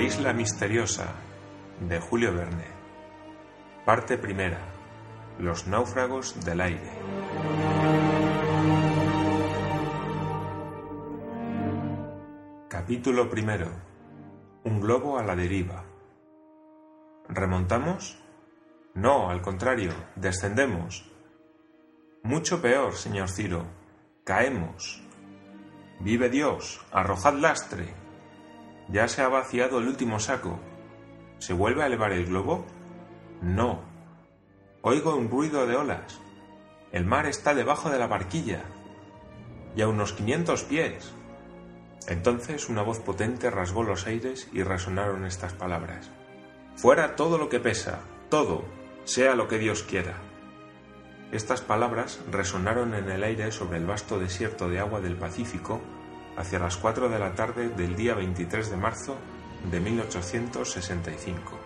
La isla misteriosa de Julio Verne. Parte primera. Los náufragos del aire. Capítulo primero. Un globo a la deriva. ¿Remontamos? No, al contrario, descendemos. Mucho peor, señor Ciro. Caemos. Vive Dios, arrojad lastre. Ya se ha vaciado el último saco. ¿Se vuelve a elevar el globo? No. Oigo un ruido de olas. El mar está debajo de la barquilla. Y a unos quinientos pies. Entonces una voz potente rasgó los aires y resonaron estas palabras. Fuera todo lo que pesa, todo, sea lo que Dios quiera. Estas palabras resonaron en el aire sobre el vasto desierto de agua del Pacífico hacia las 4 de la tarde del día 23 de marzo de 1865.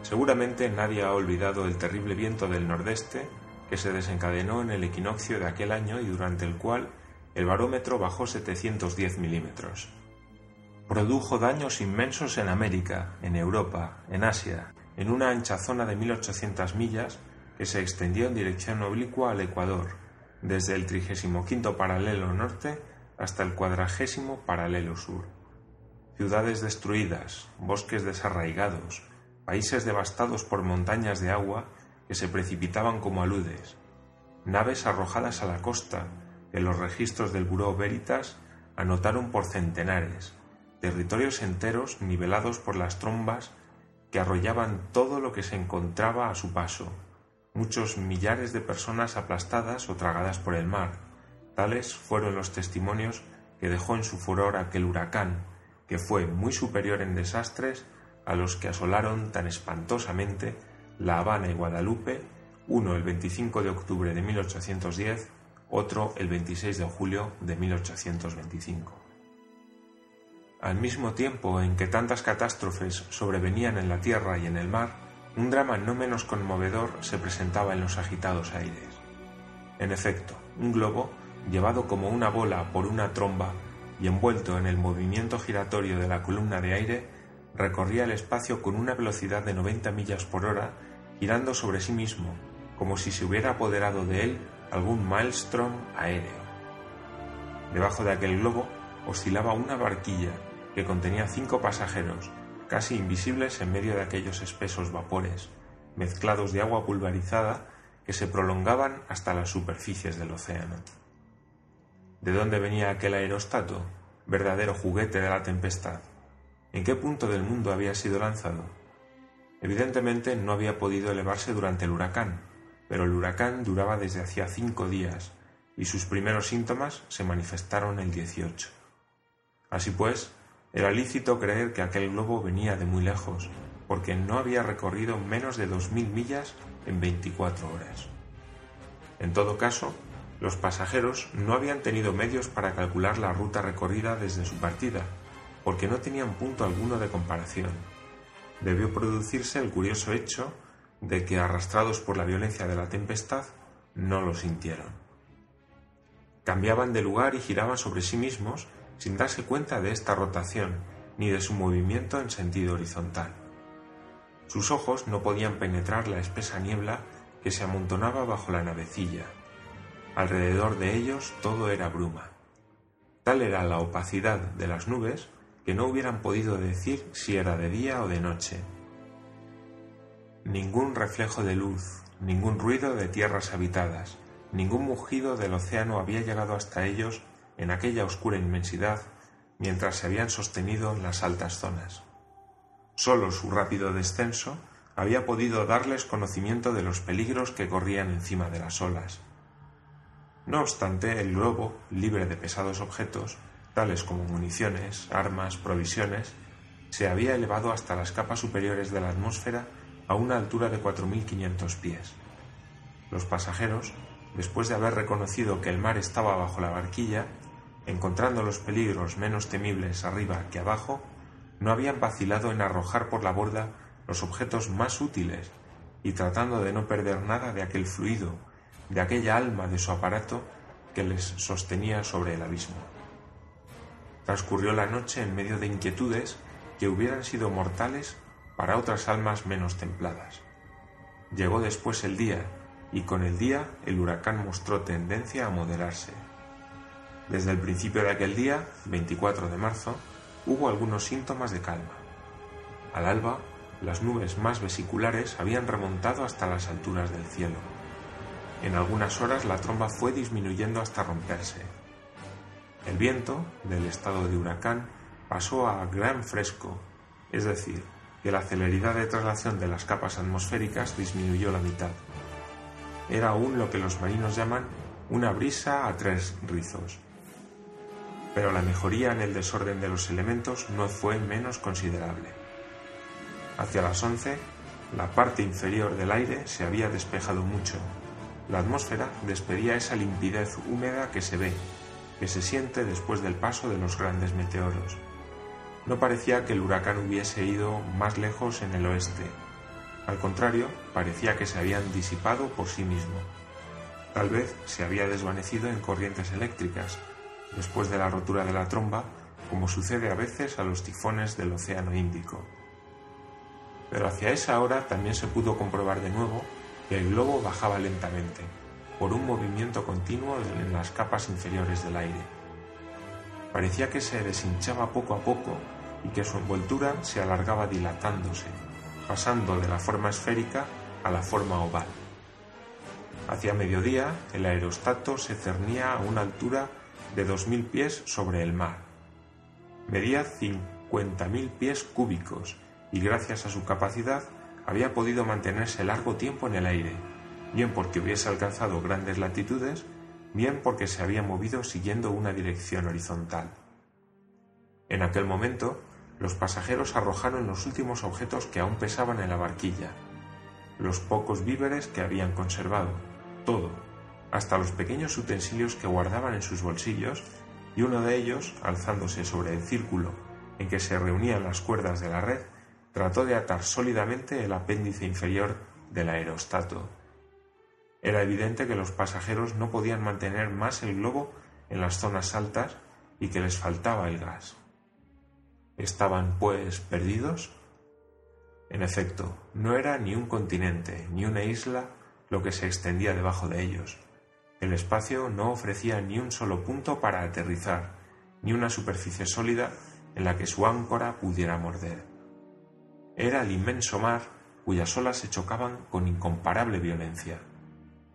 Seguramente nadie ha olvidado el terrible viento del nordeste que se desencadenó en el equinoccio de aquel año y durante el cual el barómetro bajó 710 milímetros. Produjo daños inmensos en América, en Europa, en Asia, en una ancha zona de 1800 millas que se extendió en dirección oblicua al Ecuador, desde el 35 paralelo norte hasta el cuadragésimo paralelo sur. Ciudades destruidas, bosques desarraigados, países devastados por montañas de agua que se precipitaban como aludes, naves arrojadas a la costa que los registros del Buró Veritas anotaron por centenares, territorios enteros nivelados por las trombas que arrollaban todo lo que se encontraba a su paso, muchos millares de personas aplastadas o tragadas por el mar. Tales fueron los testimonios que dejó en su furor aquel huracán, que fue muy superior en desastres a los que asolaron tan espantosamente La Habana y Guadalupe, uno el 25 de octubre de 1810, otro el 26 de julio de 1825. Al mismo tiempo en que tantas catástrofes sobrevenían en la tierra y en el mar, un drama no menos conmovedor se presentaba en los agitados aires. En efecto, un globo, llevado como una bola por una tromba y envuelto en el movimiento giratorio de la columna de aire, recorría el espacio con una velocidad de 90 millas por hora, girando sobre sí mismo, como si se hubiera apoderado de él algún maelstrom aéreo. Debajo de aquel globo oscilaba una barquilla que contenía cinco pasajeros, casi invisibles en medio de aquellos espesos vapores, mezclados de agua pulverizada que se prolongaban hasta las superficies del océano. ¿De dónde venía aquel aerostato, verdadero juguete de la tempestad? ¿En qué punto del mundo había sido lanzado? Evidentemente no había podido elevarse durante el huracán, pero el huracán duraba desde hacía cinco días y sus primeros síntomas se manifestaron el 18. Así pues, era lícito creer que aquel globo venía de muy lejos, porque no había recorrido menos de dos mil millas en veinticuatro horas. En todo caso, los pasajeros no habían tenido medios para calcular la ruta recorrida desde su partida, porque no tenían punto alguno de comparación. Debió producirse el curioso hecho de que, arrastrados por la violencia de la tempestad, no lo sintieron. Cambiaban de lugar y giraban sobre sí mismos sin darse cuenta de esta rotación ni de su movimiento en sentido horizontal. Sus ojos no podían penetrar la espesa niebla que se amontonaba bajo la navecilla. Alrededor de ellos todo era bruma. Tal era la opacidad de las nubes que no hubieran podido decir si era de día o de noche. Ningún reflejo de luz, ningún ruido de tierras habitadas, ningún mugido del océano había llegado hasta ellos en aquella oscura inmensidad mientras se habían sostenido en las altas zonas. Sólo su rápido descenso había podido darles conocimiento de los peligros que corrían encima de las olas. No obstante, el globo, libre de pesados objetos, tales como municiones, armas, provisiones, se había elevado hasta las capas superiores de la atmósfera a una altura de 4.500 pies. Los pasajeros, después de haber reconocido que el mar estaba bajo la barquilla, encontrando los peligros menos temibles arriba que abajo, no habían vacilado en arrojar por la borda los objetos más útiles y tratando de no perder nada de aquel fluido, de aquella alma de su aparato que les sostenía sobre el abismo. Transcurrió la noche en medio de inquietudes que hubieran sido mortales para otras almas menos templadas. Llegó después el día, y con el día el huracán mostró tendencia a moderarse. Desde el principio de aquel día, 24 de marzo, hubo algunos síntomas de calma. Al alba, las nubes más vesiculares habían remontado hasta las alturas del cielo. En algunas horas la tromba fue disminuyendo hasta romperse. El viento, del estado de huracán, pasó a gran fresco, es decir, que la celeridad de traslación de las capas atmosféricas disminuyó la mitad. Era aún lo que los marinos llaman una brisa a tres rizos. Pero la mejoría en el desorden de los elementos no fue menos considerable. Hacia las once, la parte inferior del aire se había despejado mucho. La atmósfera despedía esa limpidez húmeda que se ve, que se siente después del paso de los grandes meteoros. No parecía que el huracán hubiese ido más lejos en el oeste. Al contrario, parecía que se habían disipado por sí mismo. Tal vez se había desvanecido en corrientes eléctricas, después de la rotura de la tromba, como sucede a veces a los tifones del Océano Índico. Pero hacia esa hora también se pudo comprobar de nuevo que el globo bajaba lentamente, por un movimiento continuo en las capas inferiores del aire. Parecía que se deshinchaba poco a poco y que su envoltura se alargaba dilatándose, pasando de la forma esférica a la forma oval. Hacia mediodía, el aerostato se cernía a una altura de 2.000 pies sobre el mar. Medía 50.000 pies cúbicos y gracias a su capacidad había podido mantenerse largo tiempo en el aire, bien porque hubiese alcanzado grandes latitudes, bien porque se había movido siguiendo una dirección horizontal. En aquel momento, los pasajeros arrojaron los últimos objetos que aún pesaban en la barquilla, los pocos víveres que habían conservado, todo, hasta los pequeños utensilios que guardaban en sus bolsillos, y uno de ellos, alzándose sobre el círculo en que se reunían las cuerdas de la red, trató de atar sólidamente el apéndice inferior del aerostato. Era evidente que los pasajeros no podían mantener más el globo en las zonas altas y que les faltaba el gas. ¿Estaban, pues, perdidos? En efecto, no era ni un continente ni una isla lo que se extendía debajo de ellos. El espacio no ofrecía ni un solo punto para aterrizar, ni una superficie sólida en la que su áncora pudiera morder. Era el inmenso mar cuyas olas se chocaban con incomparable violencia.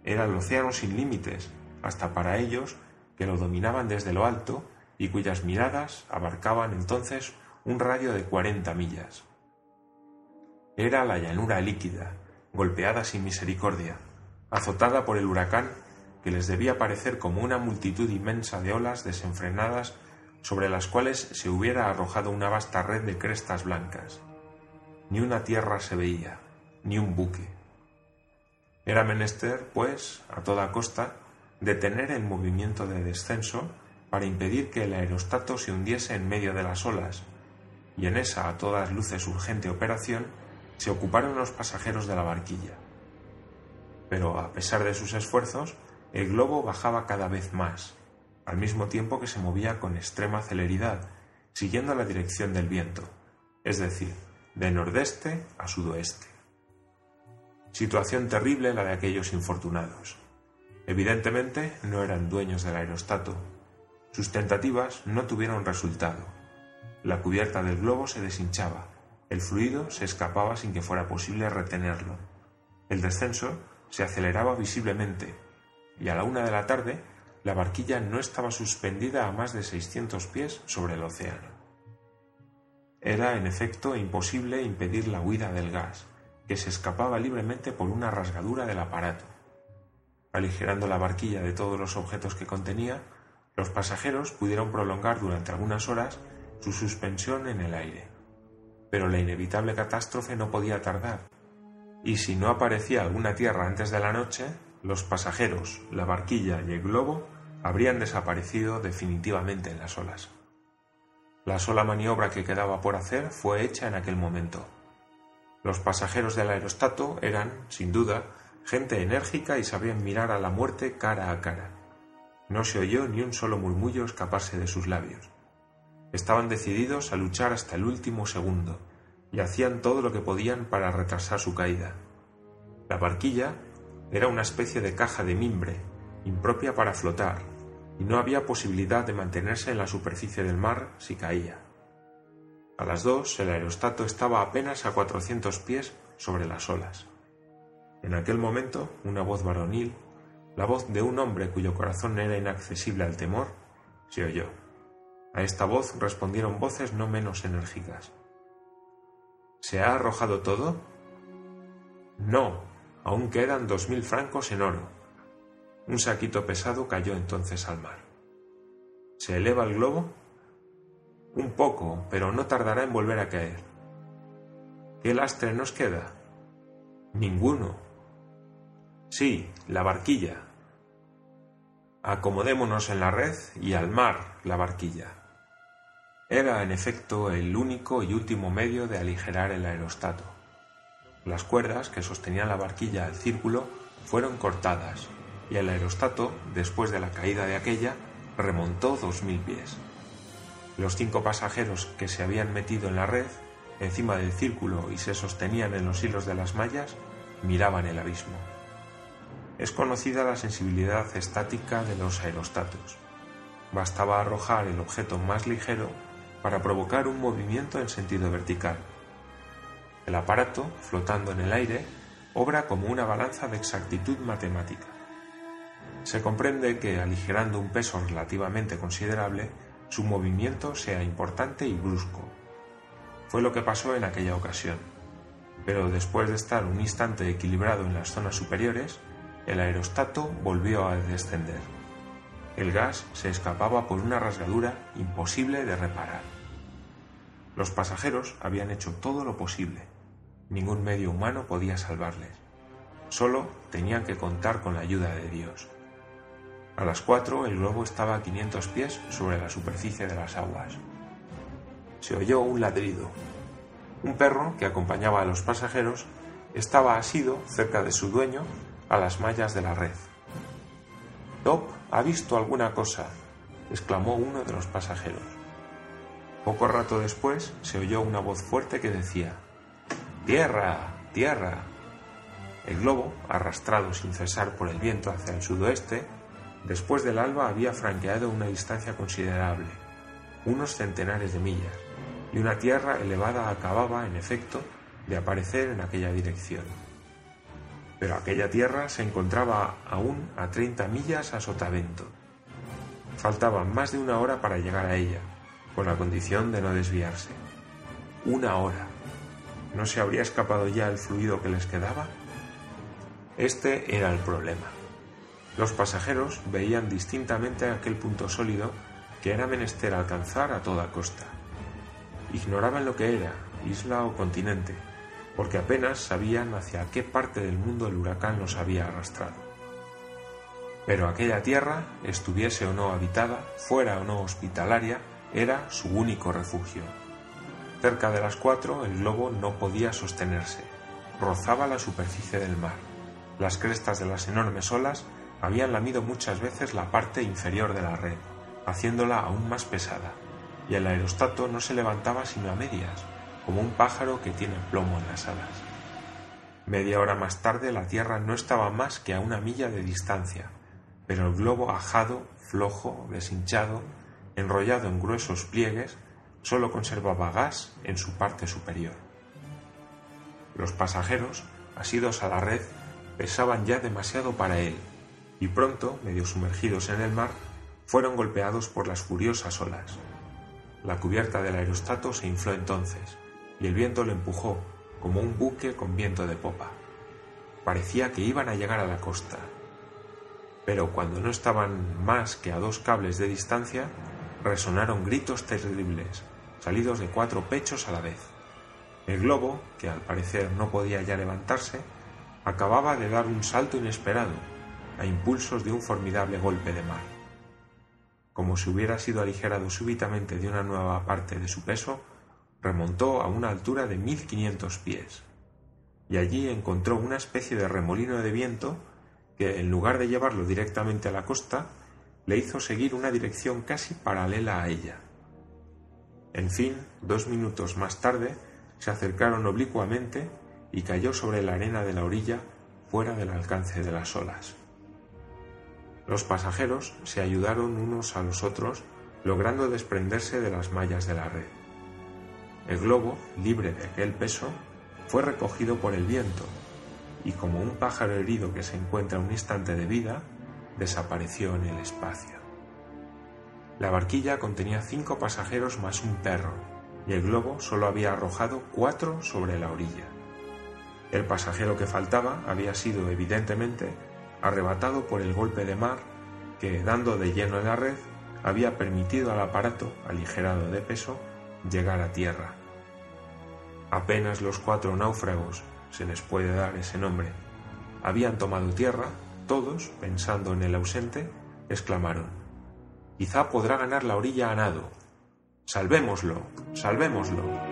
Era el océano sin límites, hasta para ellos que lo dominaban desde lo alto y cuyas miradas abarcaban entonces un radio de cuarenta millas. Era la llanura líquida, golpeada sin misericordia, azotada por el huracán que les debía parecer como una multitud inmensa de olas desenfrenadas sobre las cuales se hubiera arrojado una vasta red de crestas blancas. Ni una tierra se veía, ni un buque. Era menester, pues, a toda costa, detener el movimiento de descenso para impedir que el aerostato se hundiese en medio de las olas y en esa a todas luces urgente operación se ocuparon los pasajeros de la barquilla. Pero a pesar de sus esfuerzos, el globo bajaba cada vez más, al mismo tiempo que se movía con extrema celeridad, siguiendo la dirección del viento, es decir, de nordeste a sudoeste. Situación terrible la de aquellos infortunados. Evidentemente no eran dueños del aerostato. Sus tentativas no tuvieron resultado la cubierta del globo se deshinchaba, el fluido se escapaba sin que fuera posible retenerlo. El descenso se aceleraba visiblemente, y a la una de la tarde la barquilla no estaba suspendida a más de 600 pies sobre el océano. Era, en efecto, imposible impedir la huida del gas, que se escapaba libremente por una rasgadura del aparato. Aligerando la barquilla de todos los objetos que contenía, los pasajeros pudieron prolongar durante algunas horas su suspensión en el aire. Pero la inevitable catástrofe no podía tardar, y si no aparecía alguna tierra antes de la noche, los pasajeros, la barquilla y el globo habrían desaparecido definitivamente en las olas. La sola maniobra que quedaba por hacer fue hecha en aquel momento. Los pasajeros del aerostato eran, sin duda, gente enérgica y sabían mirar a la muerte cara a cara. No se oyó ni un solo murmullo escaparse de sus labios. Estaban decididos a luchar hasta el último segundo y hacían todo lo que podían para retrasar su caída. La barquilla era una especie de caja de mimbre, impropia para flotar, y no había posibilidad de mantenerse en la superficie del mar si caía. A las dos el aerostato estaba apenas a cuatrocientos pies sobre las olas. En aquel momento una voz varonil, la voz de un hombre cuyo corazón era inaccesible al temor, se oyó. A esta voz respondieron voces no menos enérgicas. ¿Se ha arrojado todo? No, aún quedan dos mil francos en oro. Un saquito pesado cayó entonces al mar. ¿Se eleva el globo? Un poco, pero no tardará en volver a caer. ¿Qué lastre nos queda? Ninguno. Sí, la barquilla. Acomodémonos en la red y al mar la barquilla. Era, en efecto, el único y último medio de aligerar el aerostato. Las cuerdas que sostenían la barquilla al círculo fueron cortadas y el aerostato, después de la caída de aquella, remontó dos mil pies. Los cinco pasajeros que se habían metido en la red, encima del círculo y se sostenían en los hilos de las mallas, miraban el abismo. Es conocida la sensibilidad estática de los aerostatos. Bastaba arrojar el objeto más ligero para provocar un movimiento en sentido vertical. El aparato, flotando en el aire, obra como una balanza de exactitud matemática. Se comprende que, aligerando un peso relativamente considerable, su movimiento sea importante y brusco. Fue lo que pasó en aquella ocasión. Pero después de estar un instante equilibrado en las zonas superiores, el aerostato volvió a descender. El gas se escapaba por una rasgadura imposible de reparar. Los pasajeros habían hecho todo lo posible. Ningún medio humano podía salvarles. Solo tenían que contar con la ayuda de Dios. A las cuatro el globo estaba a 500 pies sobre la superficie de las aguas. Se oyó un ladrido. Un perro que acompañaba a los pasajeros estaba asido cerca de su dueño a las mallas de la red. Top ha visto alguna cosa, exclamó uno de los pasajeros. Poco rato después se oyó una voz fuerte que decía Tierra, tierra. El globo, arrastrado sin cesar por el viento hacia el sudoeste, después del alba había franqueado una distancia considerable, unos centenares de millas, y una tierra elevada acababa, en efecto, de aparecer en aquella dirección pero aquella tierra se encontraba aún a 30 millas a sotavento. Faltaba más de una hora para llegar a ella, con la condición de no desviarse. Una hora. ¿No se habría escapado ya el fluido que les quedaba? Este era el problema. Los pasajeros veían distintamente aquel punto sólido que era menester alcanzar a toda costa. Ignoraban lo que era, isla o continente, porque apenas sabían hacia qué parte del mundo el huracán los había arrastrado. Pero aquella tierra, estuviese o no habitada, fuera o no hospitalaria, era su único refugio. Cerca de las cuatro el globo no podía sostenerse, rozaba la superficie del mar. Las crestas de las enormes olas habían lamido muchas veces la parte inferior de la red, haciéndola aún más pesada, y el aerostato no se levantaba sino a medias, como un pájaro que tiene plomo en las alas. Media hora más tarde la Tierra no estaba más que a una milla de distancia, pero el globo ajado, flojo, deshinchado, enrollado en gruesos pliegues, solo conservaba gas en su parte superior. Los pasajeros, asidos a la red, pesaban ya demasiado para él, y pronto, medio sumergidos en el mar, fueron golpeados por las furiosas olas. La cubierta del aerostato se infló entonces, y el viento lo empujó como un buque con viento de popa. Parecía que iban a llegar a la costa. Pero cuando no estaban más que a dos cables de distancia, resonaron gritos terribles, salidos de cuatro pechos a la vez. El globo, que al parecer no podía ya levantarse, acababa de dar un salto inesperado, a impulsos de un formidable golpe de mar. Como si hubiera sido aligerado súbitamente de una nueva parte de su peso, remontó a una altura de mil quinientos pies, y allí encontró una especie de remolino de viento que, en lugar de llevarlo directamente a la costa, le hizo seguir una dirección casi paralela a ella. En fin, dos minutos más tarde, se acercaron oblicuamente y cayó sobre la arena de la orilla fuera del alcance de las olas. Los pasajeros se ayudaron unos a los otros, logrando desprenderse de las mallas de la red. El globo, libre de aquel peso, fue recogido por el viento y como un pájaro herido que se encuentra un instante de vida, desapareció en el espacio. La barquilla contenía cinco pasajeros más un perro, y el globo solo había arrojado cuatro sobre la orilla. El pasajero que faltaba había sido evidentemente arrebatado por el golpe de mar que, dando de lleno en la red, había permitido al aparato, aligerado de peso, llegar a tierra. Apenas los cuatro náufragos, se les puede dar ese nombre, habían tomado tierra, todos, pensando en el ausente, exclamaron Quizá podrá ganar la orilla a nado. Salvémoslo, salvémoslo.